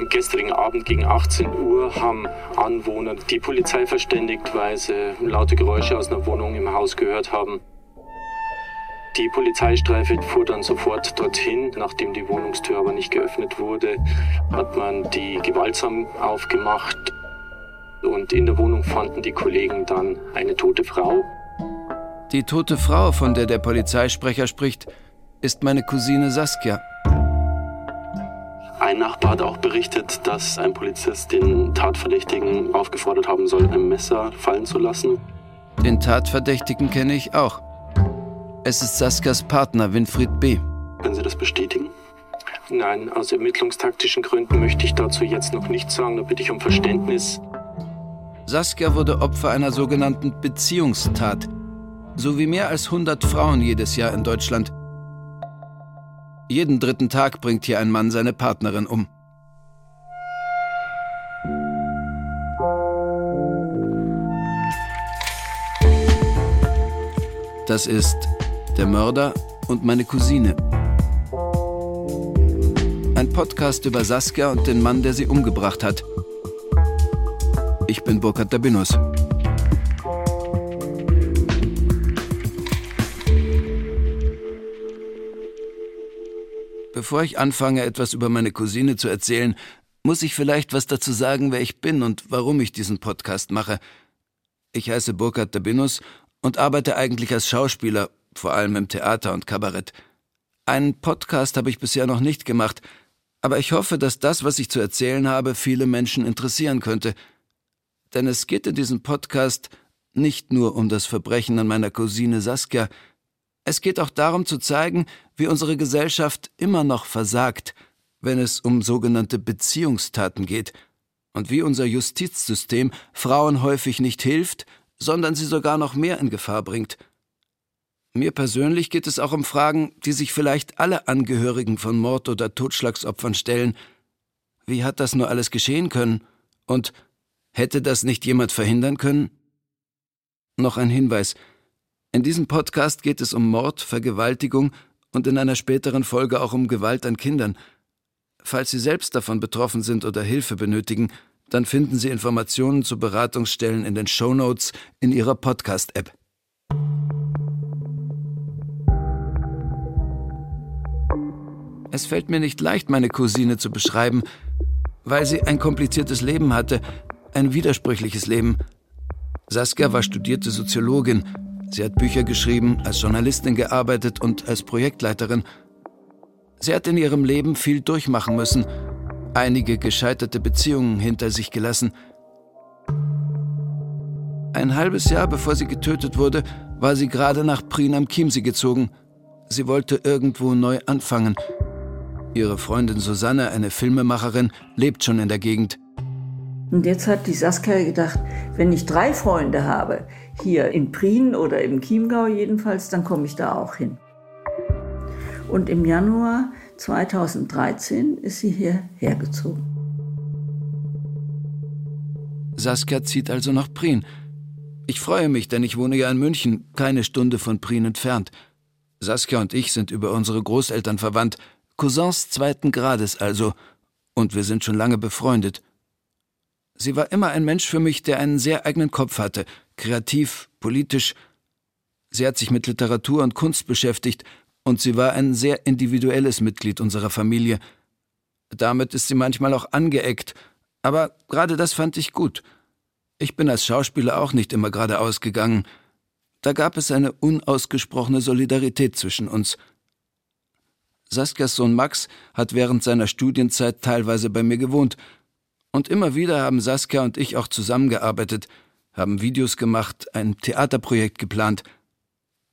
Am gestrigen Abend gegen 18 Uhr haben Anwohner die Polizei verständigt, weil sie laute Geräusche aus einer Wohnung im Haus gehört haben. Die Polizeistreife fuhr dann sofort dorthin. Nachdem die Wohnungstür aber nicht geöffnet wurde, hat man die gewaltsam aufgemacht. Und in der Wohnung fanden die Kollegen dann eine tote Frau. Die tote Frau, von der der Polizeisprecher spricht, ist meine Cousine Saskia. Ein Nachbar hat auch berichtet, dass ein Polizist den Tatverdächtigen aufgefordert haben soll, ein Messer fallen zu lassen. Den Tatverdächtigen kenne ich auch. Es ist Saskias Partner Winfried B. Können Sie das bestätigen? Nein, aus ermittlungstaktischen Gründen möchte ich dazu jetzt noch nichts sagen. Da bitte ich um Verständnis. Saskia wurde Opfer einer sogenannten Beziehungstat, so wie mehr als 100 Frauen jedes Jahr in Deutschland. Jeden dritten Tag bringt hier ein Mann seine Partnerin um. Das ist der Mörder und meine Cousine. Ein Podcast über Saskia und den Mann, der sie umgebracht hat. Ich bin Burkhard Dabinus. Bevor ich anfange, etwas über meine Cousine zu erzählen, muss ich vielleicht was dazu sagen, wer ich bin und warum ich diesen Podcast mache. Ich heiße Burkhard Dabinus und arbeite eigentlich als Schauspieler vor allem im Theater und Kabarett. Einen Podcast habe ich bisher noch nicht gemacht, aber ich hoffe, dass das, was ich zu erzählen habe, viele Menschen interessieren könnte. Denn es geht in diesem Podcast nicht nur um das Verbrechen an meiner Cousine Saskia, es geht auch darum zu zeigen, wie unsere Gesellschaft immer noch versagt, wenn es um sogenannte Beziehungstaten geht, und wie unser Justizsystem Frauen häufig nicht hilft, sondern sie sogar noch mehr in Gefahr bringt – mir persönlich geht es auch um Fragen, die sich vielleicht alle Angehörigen von Mord- oder Totschlagsopfern stellen. Wie hat das nur alles geschehen können? Und hätte das nicht jemand verhindern können? Noch ein Hinweis. In diesem Podcast geht es um Mord, Vergewaltigung und in einer späteren Folge auch um Gewalt an Kindern. Falls Sie selbst davon betroffen sind oder Hilfe benötigen, dann finden Sie Informationen zu Beratungsstellen in den Show Notes in Ihrer Podcast-App. Es fällt mir nicht leicht, meine Cousine zu beschreiben, weil sie ein kompliziertes Leben hatte, ein widersprüchliches Leben. Saskia war studierte Soziologin. Sie hat Bücher geschrieben, als Journalistin gearbeitet und als Projektleiterin. Sie hat in ihrem Leben viel durchmachen müssen, einige gescheiterte Beziehungen hinter sich gelassen. Ein halbes Jahr bevor sie getötet wurde, war sie gerade nach Prien am Chiemsee gezogen. Sie wollte irgendwo neu anfangen – Ihre Freundin Susanne, eine Filmemacherin, lebt schon in der Gegend. Und jetzt hat die Saskia gedacht, wenn ich drei Freunde habe, hier in Prien oder im Chiemgau jedenfalls, dann komme ich da auch hin. Und im Januar 2013 ist sie hierher gezogen. Saskia zieht also nach Prien. Ich freue mich, denn ich wohne ja in München, keine Stunde von Prien entfernt. Saskia und ich sind über unsere Großeltern verwandt Cousins zweiten Grades also, und wir sind schon lange befreundet. Sie war immer ein Mensch für mich, der einen sehr eigenen Kopf hatte, kreativ, politisch. Sie hat sich mit Literatur und Kunst beschäftigt, und sie war ein sehr individuelles Mitglied unserer Familie. Damit ist sie manchmal auch angeeckt, aber gerade das fand ich gut. Ich bin als Schauspieler auch nicht immer geradeaus gegangen. Da gab es eine unausgesprochene Solidarität zwischen uns – Saskias Sohn Max hat während seiner Studienzeit teilweise bei mir gewohnt. Und immer wieder haben Saskia und ich auch zusammengearbeitet, haben Videos gemacht, ein Theaterprojekt geplant.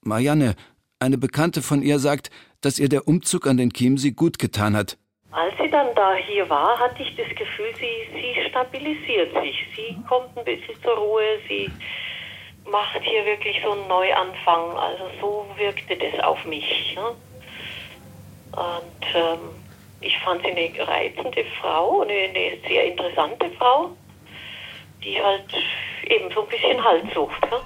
Marianne, eine Bekannte von ihr, sagt, dass ihr der Umzug an den Chiemsee gut getan hat. Als sie dann da hier war, hatte ich das Gefühl, sie, sie stabilisiert sich. Sie kommt ein bisschen zur Ruhe, sie macht hier wirklich so einen Neuanfang. Also so wirkte das auf mich. Ne? Und ähm, ich fand sie eine reizende Frau, eine, eine, sehr interessante Frau, die halt eben so ein bisschen Halt sucht. Ne?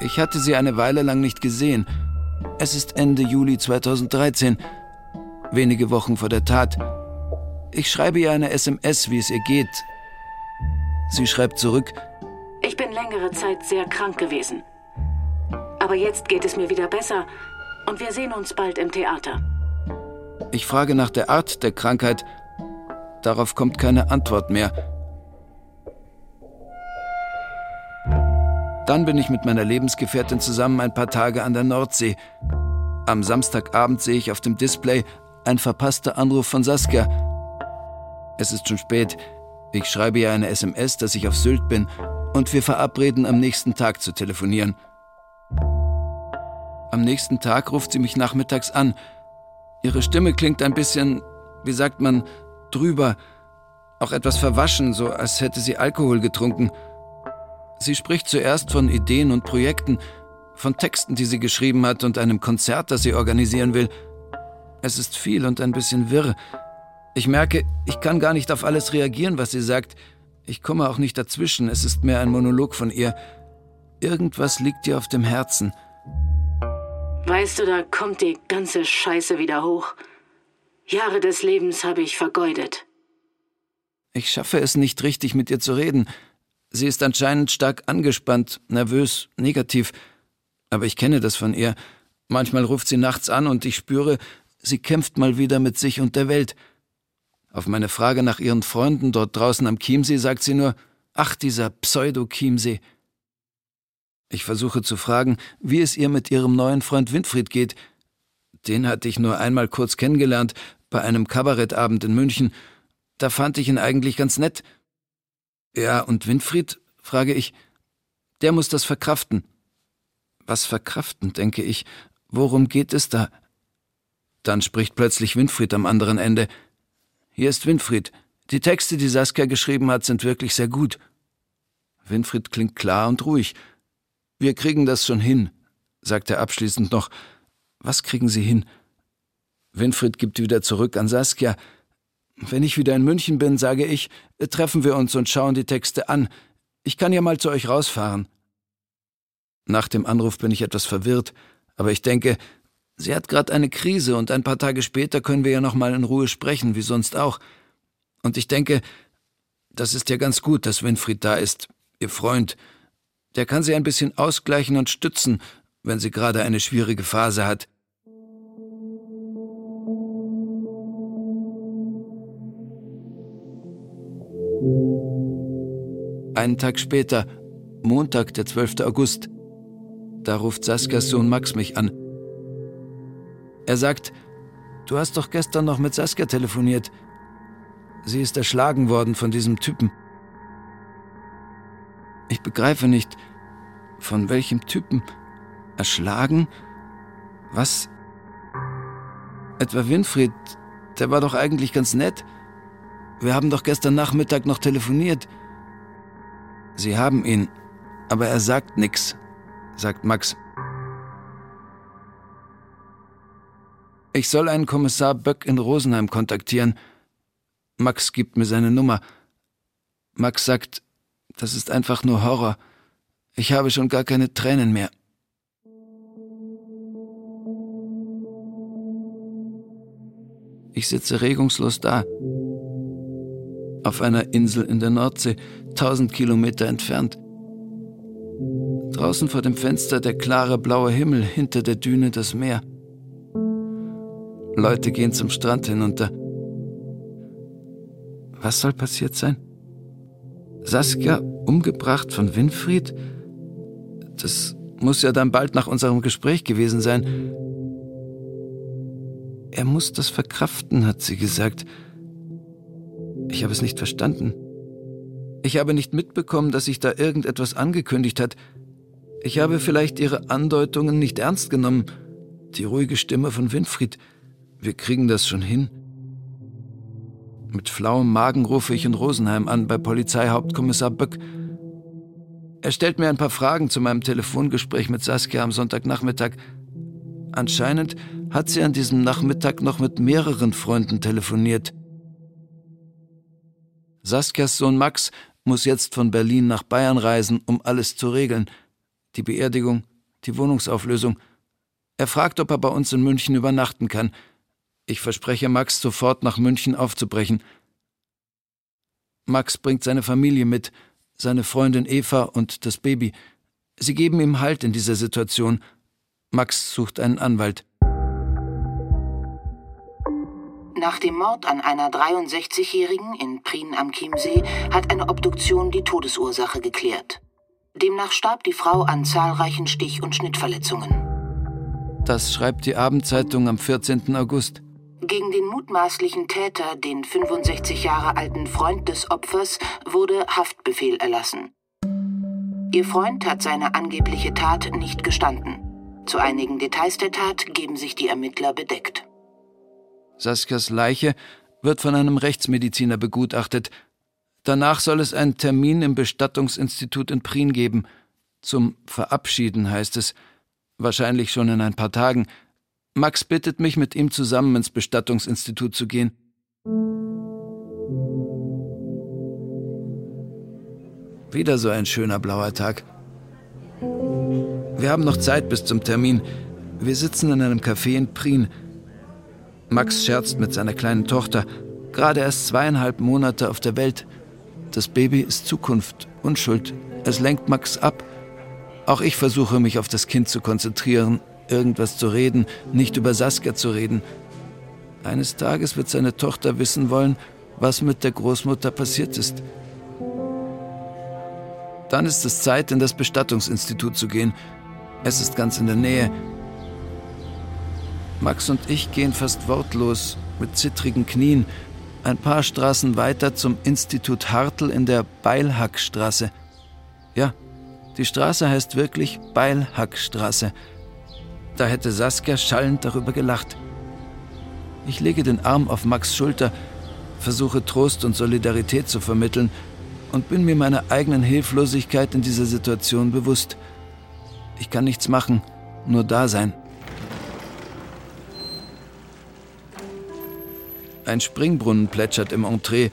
Ich hatte sie eine Weile lang nicht gesehen. Es ist Ende Juli 2013, wenige Wochen vor der Tat. Ich schreibe ihr eine SMS, wie es ihr geht. Sie schreibt zurück, ich bin längere Zeit sehr krank gewesen. Aber jetzt geht es mir wieder besser und wir sehen uns bald im Theater. Ich frage nach der Art der Krankheit. Darauf kommt keine Antwort mehr. Dann bin ich mit meiner Lebensgefährtin zusammen ein paar Tage an der Nordsee. Am Samstagabend sehe ich auf dem Display ein verpasster Anruf von Saskia. Es ist schon spät. Ich schreibe ihr eine SMS, dass ich auf Sylt bin und wir verabreden, am nächsten Tag zu telefonieren. Am nächsten Tag ruft sie mich nachmittags an. Ihre Stimme klingt ein bisschen, wie sagt man, drüber, auch etwas verwaschen, so als hätte sie Alkohol getrunken. Sie spricht zuerst von Ideen und Projekten, von Texten, die sie geschrieben hat und einem Konzert, das sie organisieren will. Es ist viel und ein bisschen wirr. Ich merke, ich kann gar nicht auf alles reagieren, was sie sagt. Ich komme auch nicht dazwischen, es ist mehr ein Monolog von ihr. Irgendwas liegt ihr auf dem Herzen. Weißt du, da kommt die ganze Scheiße wieder hoch. Jahre des Lebens habe ich vergeudet. Ich schaffe es nicht richtig, mit ihr zu reden. Sie ist anscheinend stark angespannt, nervös, negativ. Aber ich kenne das von ihr. Manchmal ruft sie nachts an und ich spüre, sie kämpft mal wieder mit sich und der Welt. Auf meine Frage nach ihren Freunden dort draußen am Chiemsee sagt sie nur, ach, dieser Pseudo-Chiemsee. Ich versuche zu fragen, wie es ihr mit ihrem neuen Freund Winfried geht. Den hatte ich nur einmal kurz kennengelernt, bei einem Kabarettabend in München. Da fand ich ihn eigentlich ganz nett. Ja, und Winfried? frage ich. Der muss das verkraften. Was verkraften, denke ich. Worum geht es da? Dann spricht plötzlich Winfried am anderen Ende. Hier ist Winfried. Die Texte, die Saskia geschrieben hat, sind wirklich sehr gut. Winfried klingt klar und ruhig. Wir kriegen das schon hin, sagt er abschließend noch. Was kriegen Sie hin? Winfried gibt wieder zurück an Saskia. Wenn ich wieder in München bin, sage ich, treffen wir uns und schauen die Texte an. Ich kann ja mal zu euch rausfahren. Nach dem Anruf bin ich etwas verwirrt, aber ich denke, Sie hat gerade eine Krise und ein paar Tage später können wir ja noch mal in Ruhe sprechen, wie sonst auch. Und ich denke, das ist ja ganz gut, dass Winfried da ist, ihr Freund. Der kann sie ein bisschen ausgleichen und stützen, wenn sie gerade eine schwierige Phase hat. Einen Tag später, Montag, der 12. August, da ruft Saskias Sohn Max mich an. Er sagt, du hast doch gestern noch mit Saskia telefoniert. Sie ist erschlagen worden von diesem Typen. Ich begreife nicht, von welchem Typen. Erschlagen? Was? Etwa Winfried, der war doch eigentlich ganz nett. Wir haben doch gestern Nachmittag noch telefoniert. Sie haben ihn, aber er sagt nichts, sagt Max. Ich soll einen Kommissar Böck in Rosenheim kontaktieren. Max gibt mir seine Nummer. Max sagt, das ist einfach nur Horror. Ich habe schon gar keine Tränen mehr. Ich sitze regungslos da. Auf einer Insel in der Nordsee, tausend Kilometer entfernt. Draußen vor dem Fenster der klare blaue Himmel, hinter der Düne das Meer. Leute gehen zum Strand hinunter. Was soll passiert sein? Saskia umgebracht von Winfried? Das muss ja dann bald nach unserem Gespräch gewesen sein. Er muss das verkraften, hat sie gesagt. Ich habe es nicht verstanden. Ich habe nicht mitbekommen, dass sich da irgendetwas angekündigt hat. Ich habe vielleicht ihre Andeutungen nicht ernst genommen. Die ruhige Stimme von Winfried. Wir kriegen das schon hin. Mit flauem Magen rufe ich in Rosenheim an bei Polizeihauptkommissar Böck. Er stellt mir ein paar Fragen zu meinem Telefongespräch mit Saskia am Sonntagnachmittag. Anscheinend hat sie an diesem Nachmittag noch mit mehreren Freunden telefoniert. Saskias Sohn Max muss jetzt von Berlin nach Bayern reisen, um alles zu regeln. Die Beerdigung, die Wohnungsauflösung – Er fragt, ob er bei uns in München übernachten kann. Ich verspreche Max, sofort nach München aufzubrechen. Max bringt seine Familie mit, seine Freundin Eva und das Baby. Sie geben ihm Halt in dieser Situation. Max sucht einen Anwalt. Nach dem Mord an einer 63-Jährigen in Prien am Chiemsee hat eine Obduktion die Todesursache geklärt. Demnach starb die Frau an zahlreichen Stich- und Schnittverletzungen. Das schreibt die Abendzeitung am 14. August. Gegen den mutmaßlichen Täter, den 65 Jahre alten Freund des Opfers, wurde Haftbefehl erlassen. Ihr Freund hat seine angebliche Tat nicht gestanden. Zu einigen Details der Tat geben sich die Ermittler bedeckt. Saskias Leiche wird von einem Rechtsmediziner begutachtet. Danach soll es einen Termin im Bestattungsinstitut in Prien geben. Zum Verabschieden heißt es. Wahrscheinlich schon in ein paar Tagen. Max bittet mich, mit ihm zusammen ins Bestattungsinstitut zu gehen. Wieder so ein schöner blauer Tag. Wir haben noch Zeit bis zum Termin. Wir sitzen in einem Café in Prien. Max scherzt mit seiner kleinen Tochter, gerade erst zweieinhalb Monate auf der Welt. Das Baby ist Zukunft, Unschuld. Es lenkt Max ab. Auch ich versuche mich auf das Kind zu konzentrieren, irgendwas zu reden, nicht über Saskia zu reden. Eines Tages wird seine Tochter wissen wollen, was mit der Großmutter passiert ist. Dann ist es Zeit, in das Bestattungsinstitut zu gehen. Es ist ganz in der Nähe. Max und ich gehen fast wortlos, mit zittrigen Knien, ein paar Straßen weiter zum Institut Hartl in der Beilhackstraße. Ja, die Straße heißt wirklich Beilhackstraße. Da hätte Saskia schallend darüber gelacht. Ich lege den Arm auf Max Schulter, versuche Trost und Solidarität zu vermitteln und bin mir meiner eigenen Hilflosigkeit in dieser Situation bewusst. Ich kann nichts machen, nur da sein. Ein Springbrunnen plätschert im Entree.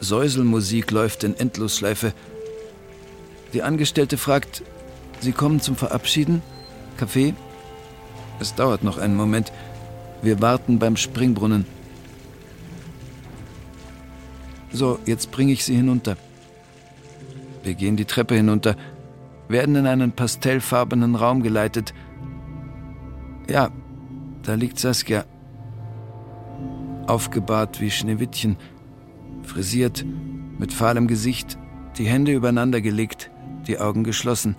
Säuselmusik läuft in Endlosschleife. Die Angestellte fragt, Sie kommen zum Verabschieden? Kaffee? Es dauert noch einen Moment. Wir warten beim Springbrunnen. So, jetzt bringe ich Sie hinunter. Wir gehen die Treppe hinunter, werden in einen pastellfarbenen Raum geleitet. Ja, da liegt Saskia, aufgebahrt wie Schneewittchen, frisiert, mit fahlem Gesicht, die Hände übereinander gelegt, die Augen geschlossen.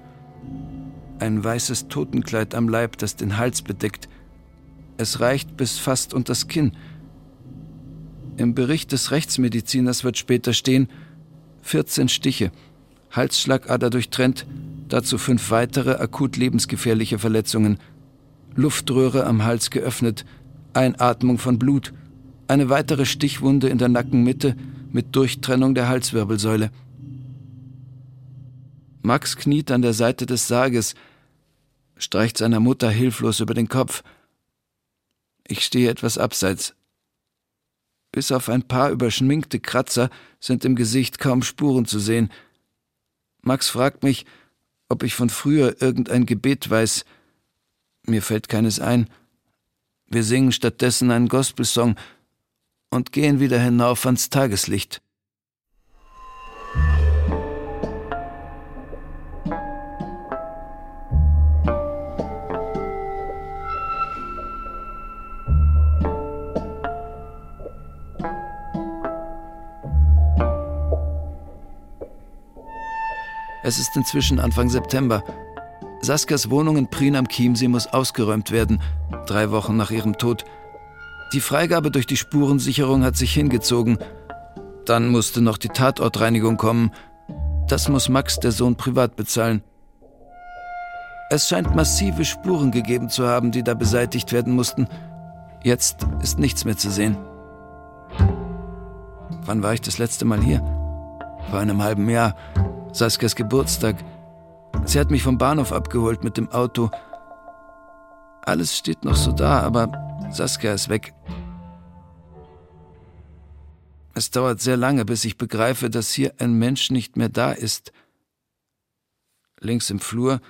Ein weißes Totenkleid am Leib, das den Hals bedeckt. Es reicht bis fast unters Kinn. Im Bericht des Rechtsmediziners wird später stehen, 14 Stiche, Halsschlagader durchtrennt, dazu fünf weitere akut lebensgefährliche Verletzungen, Luftröhre am Hals geöffnet, Einatmung von Blut, eine weitere Stichwunde in der Nackenmitte mit Durchtrennung der Halswirbelsäule. Max kniet an der Seite des Sarges, streicht seiner Mutter hilflos über den Kopf. Ich stehe etwas abseits. Bis auf ein paar überschminkte Kratzer sind im Gesicht kaum Spuren zu sehen. Max fragt mich, ob ich von früher irgendein Gebet weiß. Mir fällt keines ein. Wir singen stattdessen einen Gospelsong, und gehen wieder hinauf ans Tageslicht. Es ist inzwischen Anfang September. Saskias Wohnung in Prien am Chiemsee muss ausgeräumt werden, drei Wochen nach ihrem Tod. Die Freigabe durch die Spurensicherung hat sich hingezogen. Dann musste noch die Tatortreinigung kommen. Das muss Max, der Sohn, privat bezahlen. Es scheint massive Spuren gegeben zu haben, die da beseitigt werden mussten. Jetzt ist nichts mehr zu sehen. Wann war ich das letzte Mal hier? Vor einem halben Jahr. Saskias Geburtstag. Sie hat mich vom Bahnhof abgeholt mit dem Auto. Alles steht noch so da, aber Saskia ist weg. Es dauert sehr lange, bis ich begreife, dass hier ein Mensch nicht mehr da ist. Links im Flur,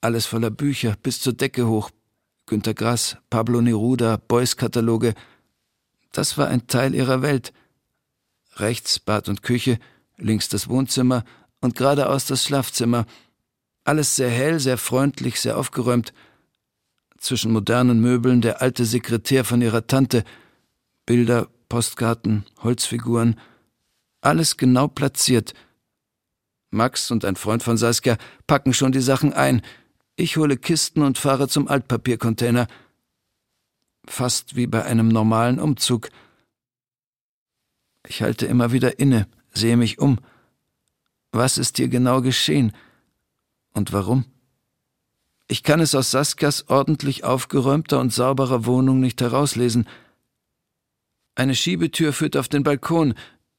alles voller Bücher, bis zur Decke hoch, Günter Grass, Pablo Neruda, Beuys-Kataloge. Das war ein Teil ihrer Welt. Rechts Bad und Küche, links das Wohnzimmer und geradeaus das Schlafzimmer. Alles sehr hell, sehr freundlich, sehr aufgeräumt. Zwischen modernen Möbeln der alte Sekretär von ihrer Tante. Bilder, Postkarten, Holzfiguren. Alles genau platziert. Max und ein Freund von Saskia packen schon die Sachen ein. Ich hole Kisten und fahre zum Altpapiercontainer. Fast wie bei einem normalen Umzug. Ich halte immer wieder inne, sehe mich um. Was ist hier genau geschehen? Und warum? Ich kann es aus Saskias ordentlich aufgeräumter und sauberer Wohnung nicht herauslesen. Eine Schiebetür führt auf den Balkon,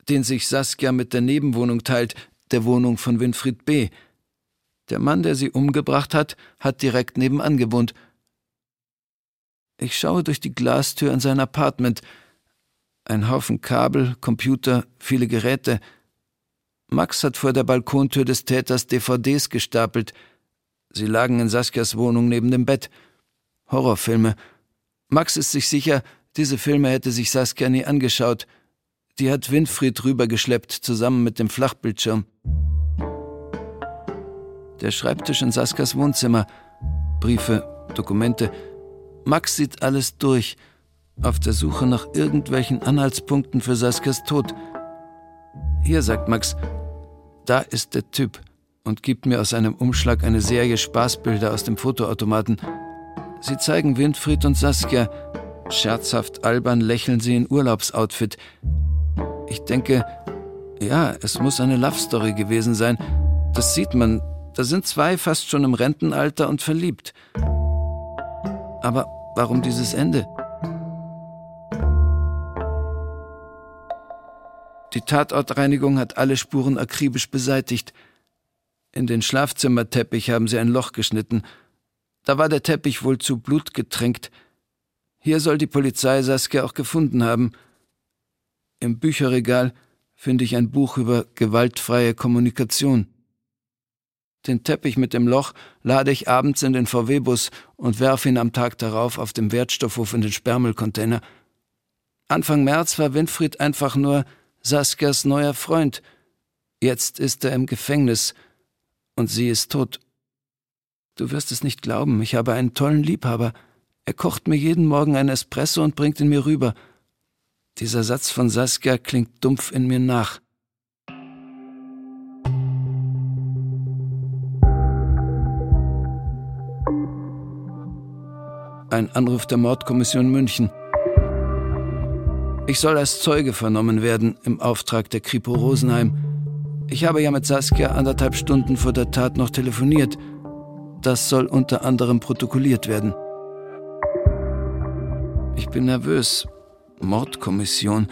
den sich Saskia mit der Nebenwohnung teilt, der Wohnung von Winfried B. Der Mann, der sie umgebracht hat, hat direkt nebenan gewohnt. Ich schaue durch die Glastür in sein Apartment. Ein Haufen Kabel, Computer, viele Geräte. Max hat vor der Balkontür des Täters DVDs gestapelt. Sie lagen in Saskias Wohnung neben dem Bett. Horrorfilme. Max ist sich sicher, diese Filme hätte sich Saskia nie angeschaut. Die hat Winfried rübergeschleppt, zusammen mit dem Flachbildschirm. Der Schreibtisch in Saskias Wohnzimmer. Briefe, Dokumente. Max sieht alles durch, auf der Suche nach irgendwelchen Anhaltspunkten für Saskias Tod. Hier, sagt Max, da ist der Typ und gibt mir aus einem Umschlag eine Serie Spaßbilder aus dem Fotoautomaten. Sie zeigen Winfried und Saskia. Scherzhaft albern lächeln sie in Urlaubsoutfit. Ich denke, ja, es muss eine Love Story gewesen sein. Das sieht man. Da sind zwei fast schon im Rentenalter und verliebt. Aber warum dieses Ende? Die Tatortreinigung hat alle Spuren akribisch beseitigt. In den Schlafzimmerteppich haben sie ein Loch geschnitten. Da war der Teppich wohl zu Blut getränkt. Hier soll die Polizei Saskia auch gefunden haben. Im Bücherregal finde ich ein Buch über gewaltfreie Kommunikation. Den Teppich mit dem Loch lade ich abends in den VW-Bus und werfe ihn am Tag darauf auf dem Wertstoffhof in den Sperrmüllcontainer. Anfang März war Winfried einfach nur Saskias neuer Freund. Jetzt ist er im Gefängnis und sie ist tot. Du wirst es nicht glauben, ich habe einen tollen Liebhaber. Er kocht mir jeden Morgen ein Espresso und bringt ihn mir rüber. Dieser Satz von Saskia klingt dumpf in mir nach. Ein Anruf der Mordkommission München. Ich soll als Zeuge vernommen werden im Auftrag der Kripo Rosenheim. Ich habe ja mit Saskia anderthalb Stunden vor der Tat noch telefoniert. Das soll unter anderem protokolliert werden. Ich bin nervös. Mordkommission.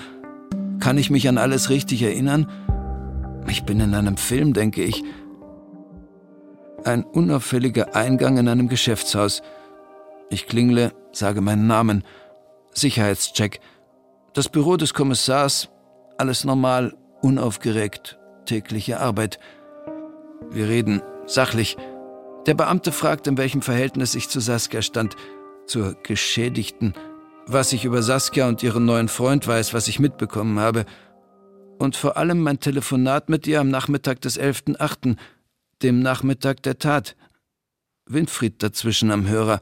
Kann ich mich an alles richtig erinnern? Ich bin in einem Film, denke ich. Ein unauffälliger Eingang in einem Geschäftshaus. Ich klingle, sage meinen Namen. Sicherheitscheck. Das Büro des Kommissars, alles normal, unaufgeregt, tägliche Arbeit. Wir reden sachlich. Der Beamte fragt, in welchem Verhältnis ich zu Saskia stand, zur Geschädigten, was ich über Saskia und ihren neuen Freund weiß, was ich mitbekommen habe. Und vor allem mein Telefonat mit ihr am Nachmittag des 11.8., dem Nachmittag der Tat. Winfried dazwischen am Hörer.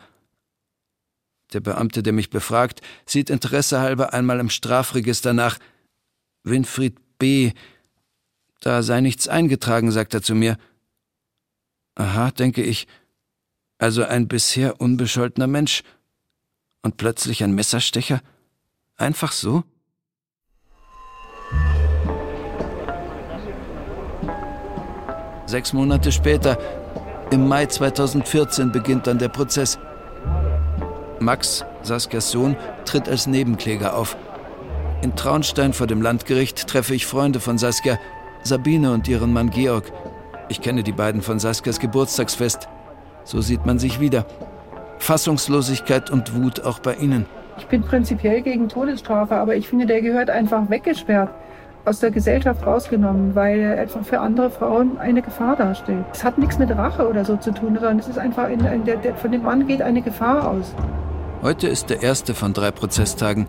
Der Beamte, der mich befragt, sieht interessehalber einmal im Strafregister nach. Winfried B. Da sei nichts eingetragen, sagt er zu mir. Aha, denke ich. Also ein bisher unbescholtener Mensch. Und plötzlich ein Messerstecher? Einfach so? Sechs Monate später, im Mai 2014, beginnt dann der Prozess. Max, Saskias Sohn, tritt als Nebenkläger auf. In Traunstein vor dem Landgericht treffe ich Freunde von Saskia, Sabine und ihren Mann Georg. Ich kenne die beiden von Saskias Geburtstagsfest. So sieht man sich wieder. Fassungslosigkeit und Wut auch bei ihnen. Ich bin prinzipiell gegen Todesstrafe, aber ich finde, der gehört einfach weggesperrt, aus der Gesellschaft rausgenommen, weil er einfach für andere Frauen eine Gefahr darstellt. Es hat nichts mit Rache oder so zu tun, sondern es ist einfach, in, in der, der, von dem Mann geht eine Gefahr aus. Heute ist der erste von drei Prozesstagen.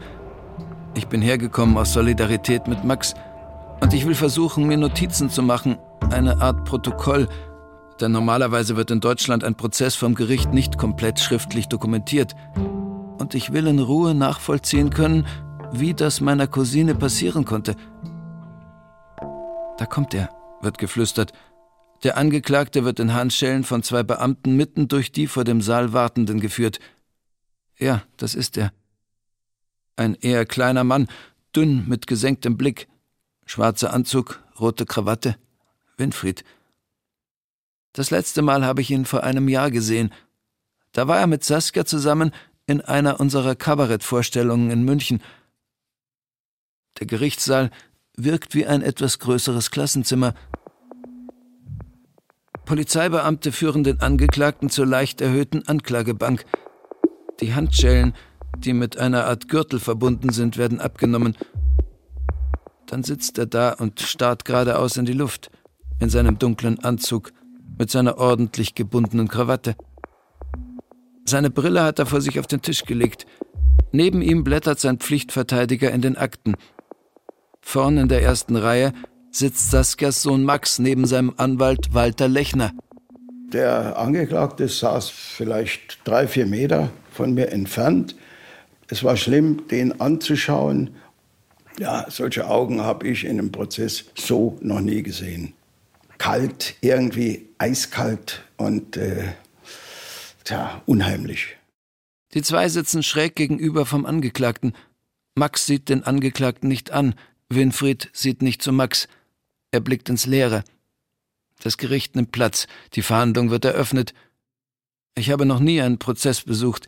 Ich bin hergekommen aus Solidarität mit Max und ich will versuchen, mir Notizen zu machen, eine Art Protokoll, denn normalerweise wird in Deutschland ein Prozess vom Gericht nicht komplett schriftlich dokumentiert. Und ich will in Ruhe nachvollziehen können, wie das meiner Cousine passieren konnte. Da kommt er, wird geflüstert. Der Angeklagte wird in Handschellen von zwei Beamten mitten durch die vor dem Saal Wartenden geführt. Ja, das ist er. Ein eher kleiner Mann, dünn mit gesenktem Blick, schwarzer Anzug, rote Krawatte. Winfried. Das letzte Mal habe ich ihn vor einem Jahr gesehen. Da war er mit Saskia zusammen in einer unserer Kabarettvorstellungen in München. Der Gerichtssaal wirkt wie ein etwas größeres Klassenzimmer. Polizeibeamte führen den Angeklagten zur leicht erhöhten Anklagebank. Die Handschellen, die mit einer Art Gürtel verbunden sind, werden abgenommen. Dann sitzt er da und starrt geradeaus in die Luft, in seinem dunklen Anzug, mit seiner ordentlich gebundenen Krawatte. Seine Brille hat er vor sich auf den Tisch gelegt. Neben ihm blättert sein Pflichtverteidiger in den Akten. Vorn in der ersten Reihe sitzt Saskias Sohn Max neben seinem Anwalt Walter Lechner. Der Angeklagte saß vielleicht drei, vier Meter von mir entfernt. Es war schlimm, den anzuschauen. Ja, solche Augen habe ich in einem Prozess so noch nie gesehen. Kalt, irgendwie eiskalt und äh, tja, unheimlich. Die zwei sitzen schräg gegenüber vom Angeklagten. Max sieht den Angeklagten nicht an, Winfried sieht nicht zu Max. Er blickt ins Leere. Das Gericht nimmt Platz, die Verhandlung wird eröffnet. Ich habe noch nie einen Prozess besucht.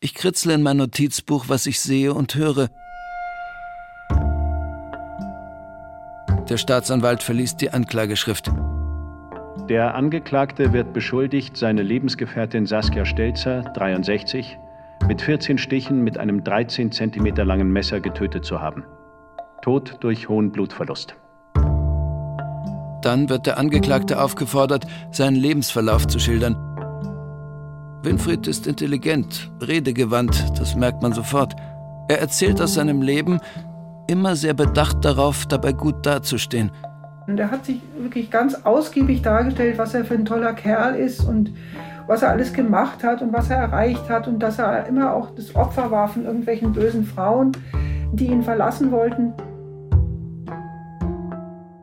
Ich kritzle in mein Notizbuch, was ich sehe und höre. Der Staatsanwalt verliest die Anklageschrift. Der Angeklagte wird beschuldigt, seine Lebensgefährtin Saskia Stelzer, 63, mit 14 Stichen mit einem 13 cm langen Messer getötet zu haben. Tod durch hohen Blutverlust. Dann wird der Angeklagte aufgefordert, seinen Lebensverlauf zu schildern. Winfried ist intelligent, redegewandt, das merkt man sofort. Er erzählt aus seinem Leben, immer sehr bedacht darauf, dabei gut dazustehen. Und er hat sich wirklich ganz ausgiebig dargestellt, was er für ein toller Kerl ist und was er alles gemacht hat und was er erreicht hat und dass er immer auch das Opfer war von irgendwelchen bösen Frauen, die ihn verlassen wollten.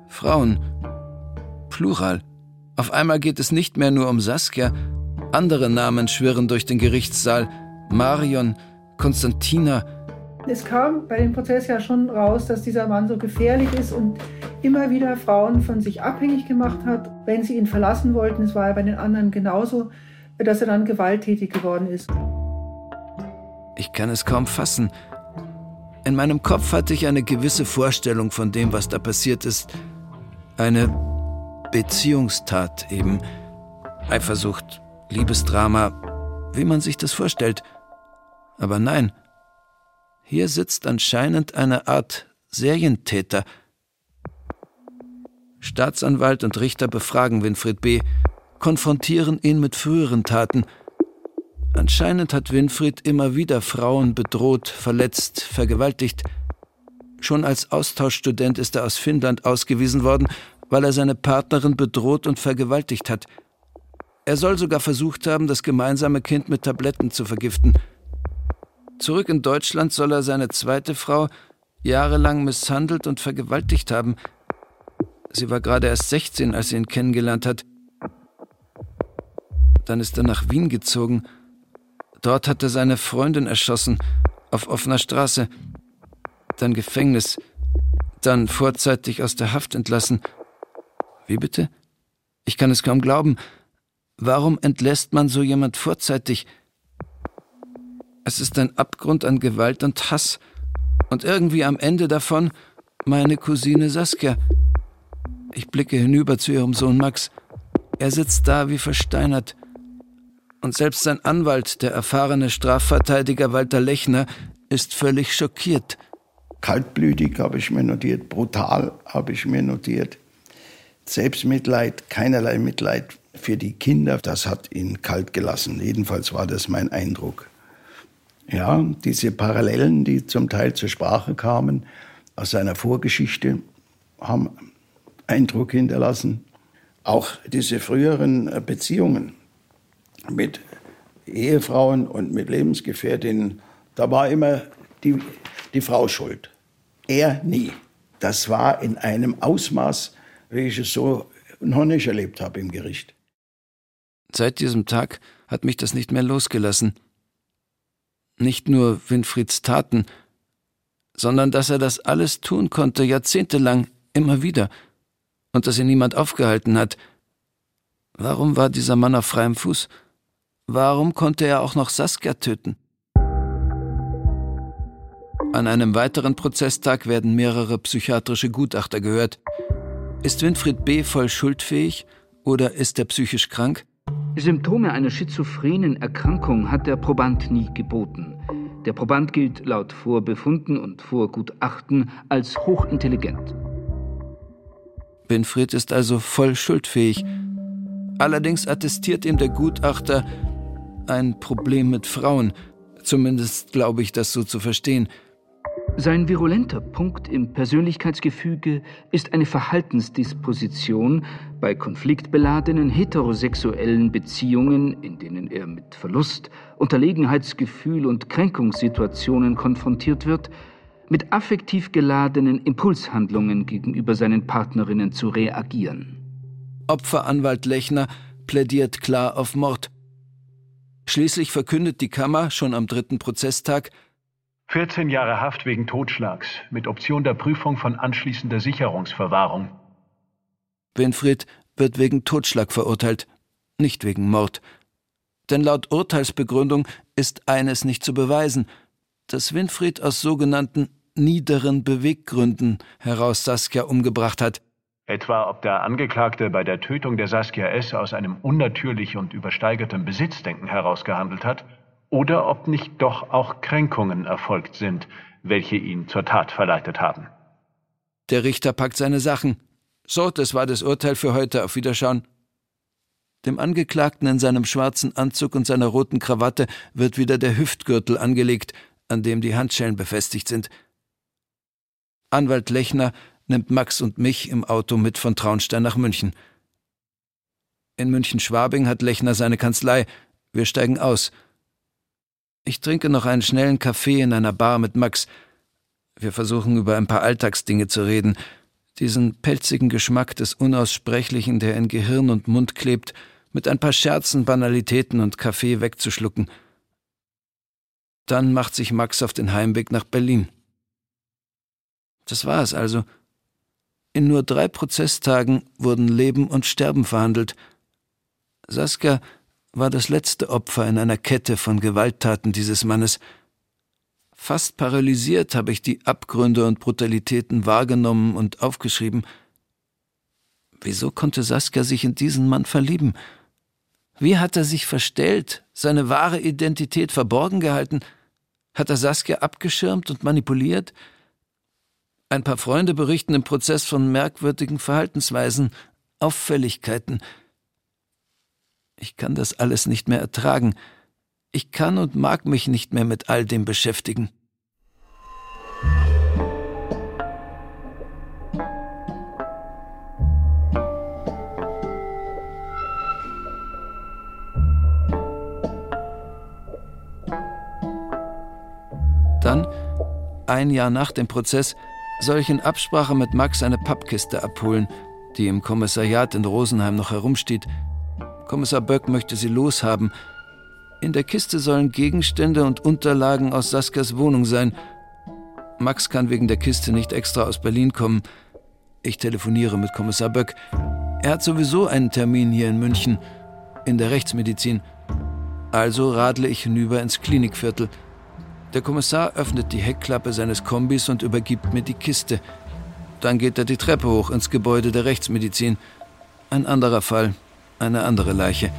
Frauen. Plural. Auf einmal geht es nicht mehr nur um Saskia. Andere Namen schwirren durch den Gerichtssaal. Marion, Konstantina. Es kam bei dem Prozess ja schon raus, dass dieser Mann so gefährlich ist und immer wieder Frauen von sich abhängig gemacht hat, wenn sie ihn verlassen wollten. Es war ja bei den anderen genauso, dass er dann gewalttätig geworden ist. Ich kann es kaum fassen. In meinem Kopf hatte ich eine gewisse Vorstellung von dem, was da passiert ist. Eine Beziehungstat eben. Eifersucht, Liebesdrama, wie man sich das vorstellt. Aber nein, hier sitzt anscheinend eine Art Serientäter. Staatsanwalt und Richter befragen Winfried B., konfrontieren ihn mit früheren Taten. Anscheinend hat Winfried immer wieder Frauen bedroht, verletzt, vergewaltigt. Schon als Austauschstudent ist er aus Finnland ausgewiesen worden, weil er seine Partnerin bedroht und vergewaltigt hat. Er soll sogar versucht haben, das gemeinsame Kind mit Tabletten zu vergiften. Zurück in Deutschland soll er seine zweite Frau jahrelang misshandelt und vergewaltigt haben. Sie war gerade erst 16, als er ihn kennengelernt hat. Dann ist er nach Wien gezogen. Dort hat er seine Freundin erschossen, auf offener Straße dann Gefängnis, dann vorzeitig aus der Haft entlassen. Wie bitte? Ich kann es kaum glauben. Warum entlässt man so jemand vorzeitig? Es ist ein Abgrund an Gewalt und Hass. Und irgendwie am Ende davon meine Cousine Saskia. Ich blicke hinüber zu ihrem Sohn Max. Er sitzt da wie versteinert. Und selbst sein Anwalt, der erfahrene Strafverteidiger Walter Lechner, ist völlig schockiert. Kaltblütig habe ich mir notiert, brutal habe ich mir notiert. Selbstmitleid, keinerlei Mitleid für die Kinder, das hat ihn kalt gelassen. Jedenfalls war das mein Eindruck. Ja, diese Parallelen, die zum Teil zur Sprache kamen, aus seiner Vorgeschichte, haben Eindruck hinterlassen. Auch diese früheren Beziehungen mit Ehefrauen und mit Lebensgefährtinnen, da war immer die, die Frau schuld. Er nie. Das war in einem Ausmaß, wie ich es so noch nicht erlebt habe im Gericht. Seit diesem Tag hat mich das nicht mehr losgelassen. Nicht nur Winfrieds Taten, sondern dass er das alles tun konnte, jahrzehntelang, immer wieder, und dass ihn niemand aufgehalten hat. Warum war dieser Mann auf freiem Fuß? Warum konnte er auch noch Saskia töten? An einem weiteren Prozesstag werden mehrere psychiatrische Gutachter gehört. Ist Winfried B. voll schuldfähig oder ist er psychisch krank? Symptome einer schizophrenen Erkrankung hat der Proband nie geboten. Der Proband gilt laut Vorbefunden und Vorgutachten als hochintelligent. Winfried ist also voll schuldfähig. Allerdings attestiert ihm der Gutachter ein Problem mit Frauen. Zumindest glaube ich, das so zu verstehen. Sein virulenter Punkt im Persönlichkeitsgefüge ist eine Verhaltensdisposition bei konfliktbeladenen heterosexuellen Beziehungen, in denen er mit Verlust, Unterlegenheitsgefühl und Kränkungssituationen konfrontiert wird, mit affektiv geladenen Impulshandlungen gegenüber seinen Partnerinnen zu reagieren. Opferanwalt Lechner plädiert klar auf Mord. Schließlich verkündet die Kammer schon am dritten Prozesstag, 14 Jahre Haft wegen Totschlags mit Option der Prüfung von anschließender Sicherungsverwahrung. Winfried wird wegen Totschlag verurteilt, nicht wegen Mord. Denn laut Urteilsbegründung ist eines nicht zu beweisen, dass Winfried aus sogenannten niederen Beweggründen heraus Saskia umgebracht hat. Etwa ob der Angeklagte bei der Tötung der Saskia S. aus einem unnatürlich und übersteigerten Besitzdenken heraus gehandelt hat oder ob nicht doch auch Kränkungen erfolgt sind, welche ihn zur Tat verleitet haben. Der Richter packt seine Sachen. So, das war das Urteil für heute. Auf Wiederschauen. Dem Angeklagten in seinem schwarzen Anzug und seiner roten Krawatte wird wieder der Hüftgürtel angelegt, an dem die Handschellen befestigt sind. Anwalt Lechner nimmt Max und mich im Auto mit von Traunstein nach München. In München-Schwabing hat Lechner seine Kanzlei. Wir steigen aus. Ich trinke noch einen schnellen Kaffee in einer Bar mit Max. Wir versuchen über ein paar Alltagsdinge zu reden. Diesen pelzigen Geschmack des Unaussprechlichen, der in Gehirn und Mund klebt, mit ein paar Scherzen, Banalitäten und Kaffee wegzuschlucken. Dann macht sich Max auf den Heimweg nach Berlin. Das war es also. In nur drei Prozesstagen wurden Leben und Sterben verhandelt. Saskia war das letzte Opfer in einer Kette von Gewalttaten dieses Mannes. Fast paralysiert habe ich die Abgründe und Brutalitäten wahrgenommen und aufgeschrieben. Wieso konnte Saskia sich in diesen Mann verlieben? Wie hat er sich verstellt, seine wahre Identität verborgen gehalten? Hat er Saskia abgeschirmt und manipuliert? Ein paar Freunde berichten im Prozess von merkwürdigen Verhaltensweisen, Auffälligkeiten, ich kann das alles nicht mehr ertragen. Ich kann und mag mich nicht mehr mit all dem beschäftigen. Dann, ein Jahr nach dem Prozess, soll ich in Absprache mit Max eine Pappkiste abholen, die im Kommissariat in Rosenheim noch herumsteht, Kommissar Böck möchte sie loshaben. In der Kiste sollen Gegenstände und Unterlagen aus Saskias Wohnung sein. Max kann wegen der Kiste nicht extra aus Berlin kommen. Ich telefoniere mit Kommissar Böck. Er hat sowieso einen Termin hier in München, in der Rechtsmedizin. Also radle ich hinüber ins Klinikviertel. Der Kommissar öffnet die Heckklappe seines Kombis und übergibt mir die Kiste. Dann geht er die Treppe hoch ins Gebäude der Rechtsmedizin. Ein anderer Fall, eine andere Leiche.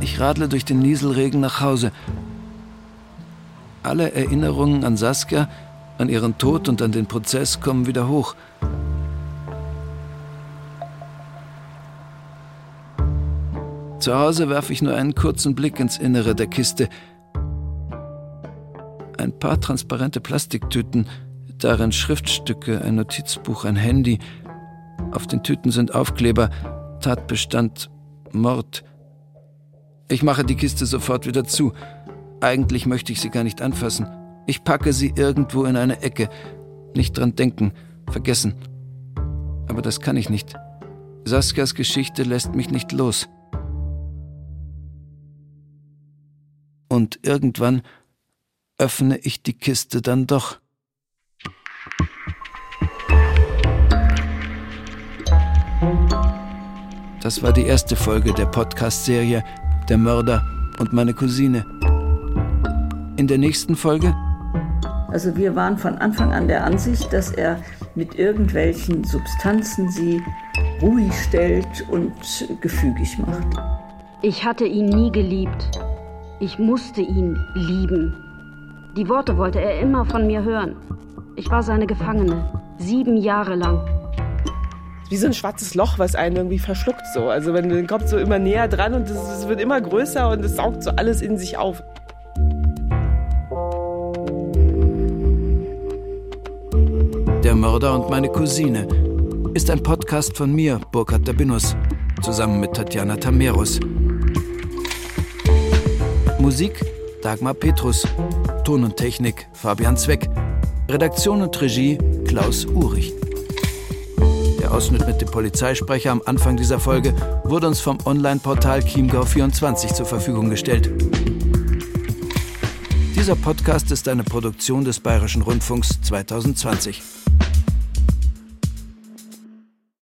Ich radle durch den Nieselregen nach Hause. Alle Erinnerungen an Saskia, an ihren Tod und an den Prozess kommen wieder hoch. Zu Hause werfe ich nur einen kurzen Blick ins Innere der Kiste. Ein paar transparente Plastiktüten, darin Schriftstücke, ein Notizbuch, ein Handy. Auf den Tüten sind Aufkleber, Tatbestand, Mord. Ich mache die Kiste sofort wieder zu. Eigentlich möchte ich sie gar nicht anfassen. Ich packe sie irgendwo in eine Ecke. Nicht dran denken, vergessen. Aber das kann ich nicht. Saskias Geschichte lässt mich nicht los. Und irgendwann öffne ich die Kiste dann doch. Das war die erste Folge der Podcast-Serie Der Mörder und meine Cousine. In der nächsten Folge also wir waren von Anfang an der Ansicht, dass er mit irgendwelchen Substanzen sie ruhig stellt und gefügig macht. Ich hatte ihn nie geliebt. Ich musste ihn lieben. Die Worte wollte er immer von mir hören. Ich war seine Gefangene, sieben Jahre lang. Wie so ein schwarzes Loch, was einen irgendwie verschluckt so. Also wenn man kommt so immer näher dran und es wird immer größer und es saugt so alles in sich auf. Der Mörder und meine Cousine ist ein Podcast von mir, Burkhard Dabinus, zusammen mit Tatjana Tamerus. Musik Dagmar Petrus, Ton und Technik Fabian Zweck, Redaktion und Regie Klaus Urich. Ausschnitt mit dem Polizeisprecher am Anfang dieser Folge wurde uns vom Online-Portal Chiemgau24 zur Verfügung gestellt. Dieser Podcast ist eine Produktion des Bayerischen Rundfunks 2020.